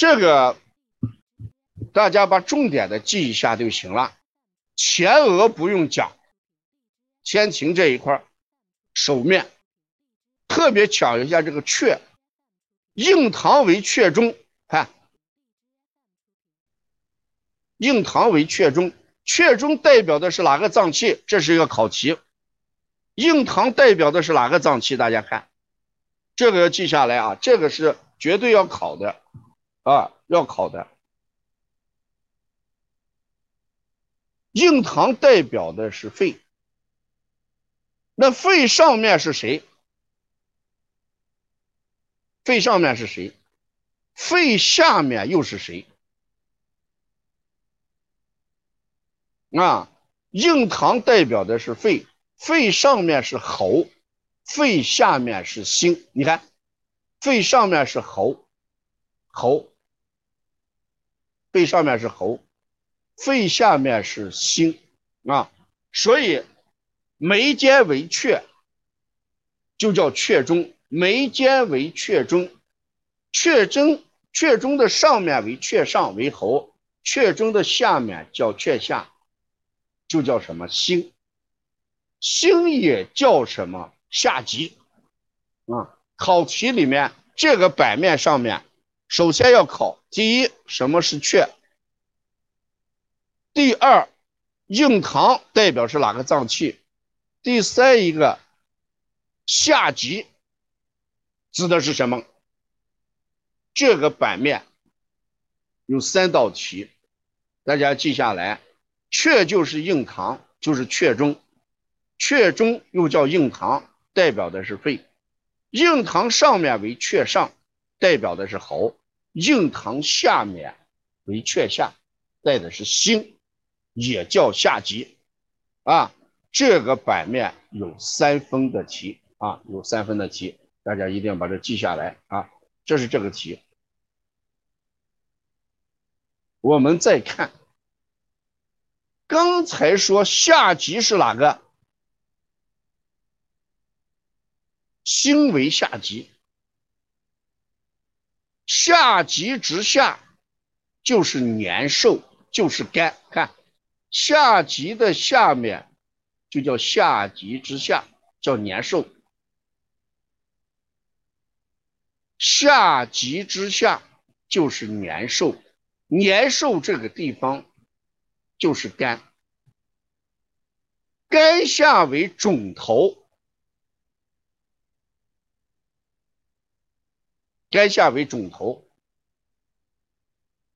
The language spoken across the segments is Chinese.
这个大家把重点的记一下就行了，前额不用讲，天庭这一块手面特别讲一下这个阙，印堂为阙中，看，印堂为阙中，阙中代表的是哪个脏器？这是一个考题。印堂代表的是哪个脏器？大家看，这个要记下来啊，这个是绝对要考的啊，要考的。印堂代表的是肺，那肺上面是谁？肺上面是谁？肺下面又是谁？啊，印堂代表的是肺。肺上面是喉，肺下面是心。你看，肺上面是喉，喉，肺上面是喉，肺下面是心啊。所以眉间为阙，就叫阙中。眉间为阙中，阙中阙中的上面为阙上为喉，阙中的下面叫阙下，就叫什么心。心也叫什么下极啊？考题里面这个版面上面，首先要考第一什么是阙，第二印堂代表是哪个脏器，第三一个下极指的是什么？这个版面有三道题，大家记下来，阙就是印堂，就是阙中。阙中又叫印堂，代表的是肺；印堂上面为阙上，代表的是喉；印堂下面为阙下，带的是心，也叫下极。啊，这个版面有三分的题啊，有三分的题，大家一定要把这记下来啊。这是这个题。我们再看，刚才说下级是哪个？心为下级，下级之下就是年寿，就是肝。看下级的下面就叫下级之下，叫年寿。下级之下就是年寿，年寿这个地方就是肝，肝下为肿头。肝下为肿头，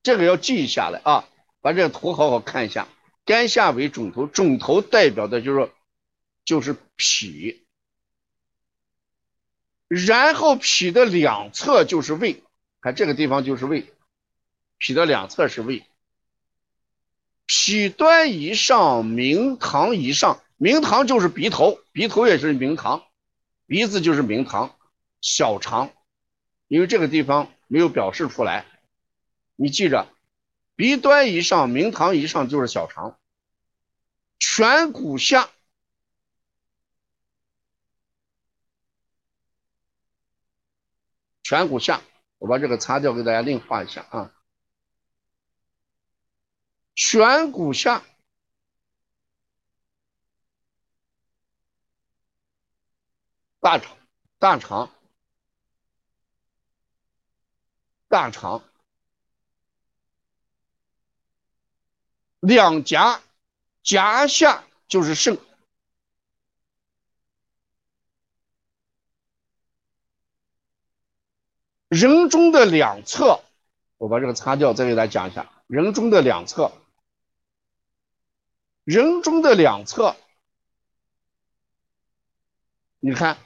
这个要记下来啊！把这个图好好看一下。肝下为肿头，肿头代表的就是就是脾，然后脾的两侧就是胃，看这个地方就是胃，脾的两侧是胃。脾端以上，明堂以上，明堂就是鼻头，鼻头也是明堂，鼻子就是明堂，小肠。因为这个地方没有表示出来，你记着，鼻端以上，明堂以上就是小肠，颧骨下，颧骨下，我把这个擦掉，给大家另画一下啊，颧骨下，大肠，大肠。大肠，两颊，颊下就是肾，人中的两侧，我把这个擦掉，再给大家讲一下，人中的两侧，人中的两侧，你看，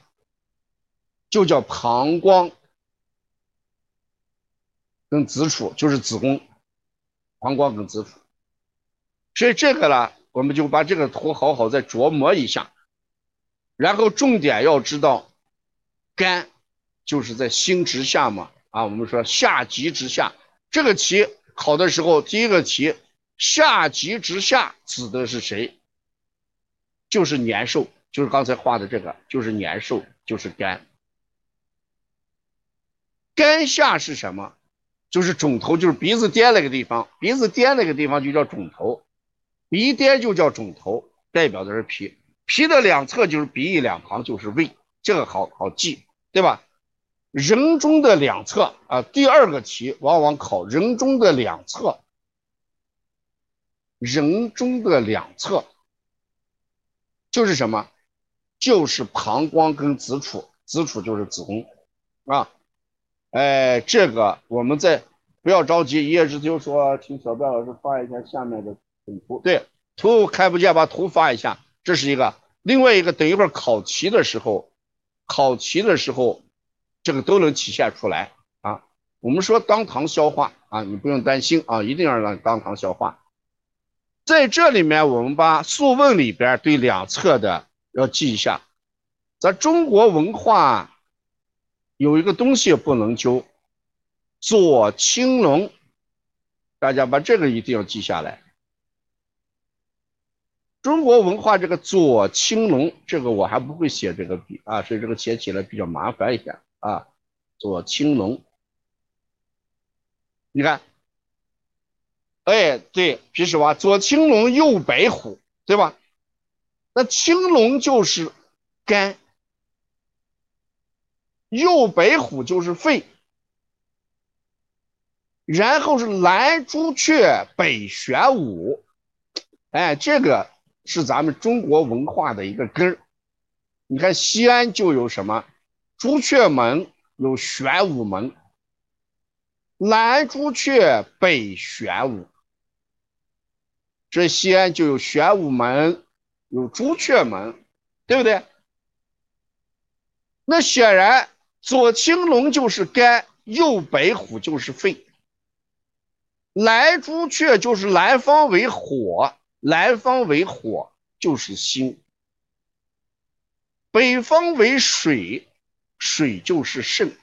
就叫膀胱。跟子处就是子宫、膀胱跟子处，所以这个呢，我们就把这个图好好再琢磨一下，然后重点要知道，肝就是在心之下嘛，啊，我们说下极之下，这个题考的时候，第一个题下极之下指的是谁？就是年寿，就是刚才画的这个，就是年寿，就是肝。肝下是什么？就是肿头，就是鼻子颠那个地方，鼻子颠那个地方就叫肿头，鼻颠就叫肿头，代表的是脾，脾的两侧就是鼻翼两旁就是胃，这个好好记，对吧？人中的两侧啊，第二个题往往考人中的两侧，人中的两侧就是什么？就是膀胱跟子处，子处就是子宫啊。哎，这个我们在不要着急，一叶知秋说，请小白老师发一下下面的图。对，图看不见，把图发一下。这是一个，另外一个，等一会儿考题的时候，考题的时候。这个都能体现出来啊！我们说当堂消化啊，你不用担心啊，一定要让当堂消化。在这里面，我们把《素问》里边对两侧的要记一下。咱中国文化有一个东西不能揪，左青龙，大家把这个一定要记下来。中国文化这个左青龙，这个我还不会写这个笔啊，所以这个写起来比较麻烦一点。啊，左青龙，你看，哎，对，皮实娃，左青龙，右白虎，对吧？那青龙就是肝，右白虎就是肺，然后是南朱雀，北玄武，哎，这个是咱们中国文化的一个根儿。你看西安就有什么？朱雀门有玄武门，南朱雀，北玄武。这西安就有玄武门，有朱雀门，对不对？那显然左青龙就是肝，右白虎就是肺，南朱雀就是南方为火，南方为火就是心，北方为水。水就是肾，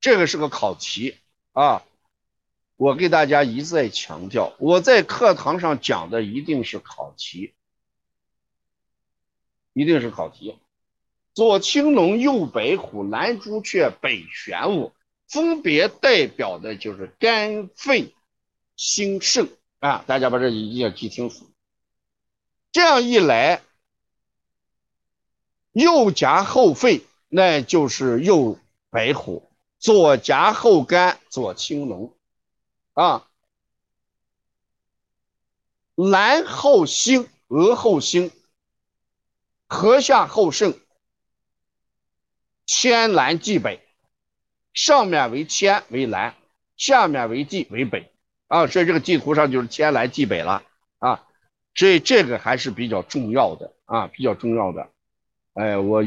这个是个考题啊！我给大家一再强调，我在课堂上讲的一定是考题，一定是考题。左青龙，右白虎，南朱雀，北玄武，分别代表的就是肝、肺、心、肾啊！大家把这一定要记清楚。这样一来。右夹后肺，那就是右白虎；左夹后肝，左青龙。啊，南后心，额后心，颌下后肾，天南地北，上面为天为南，下面为地为北。啊，所以这个地图上就是天南地北了。啊，所以这个还是比较重要的啊，比较重要的。哎，我。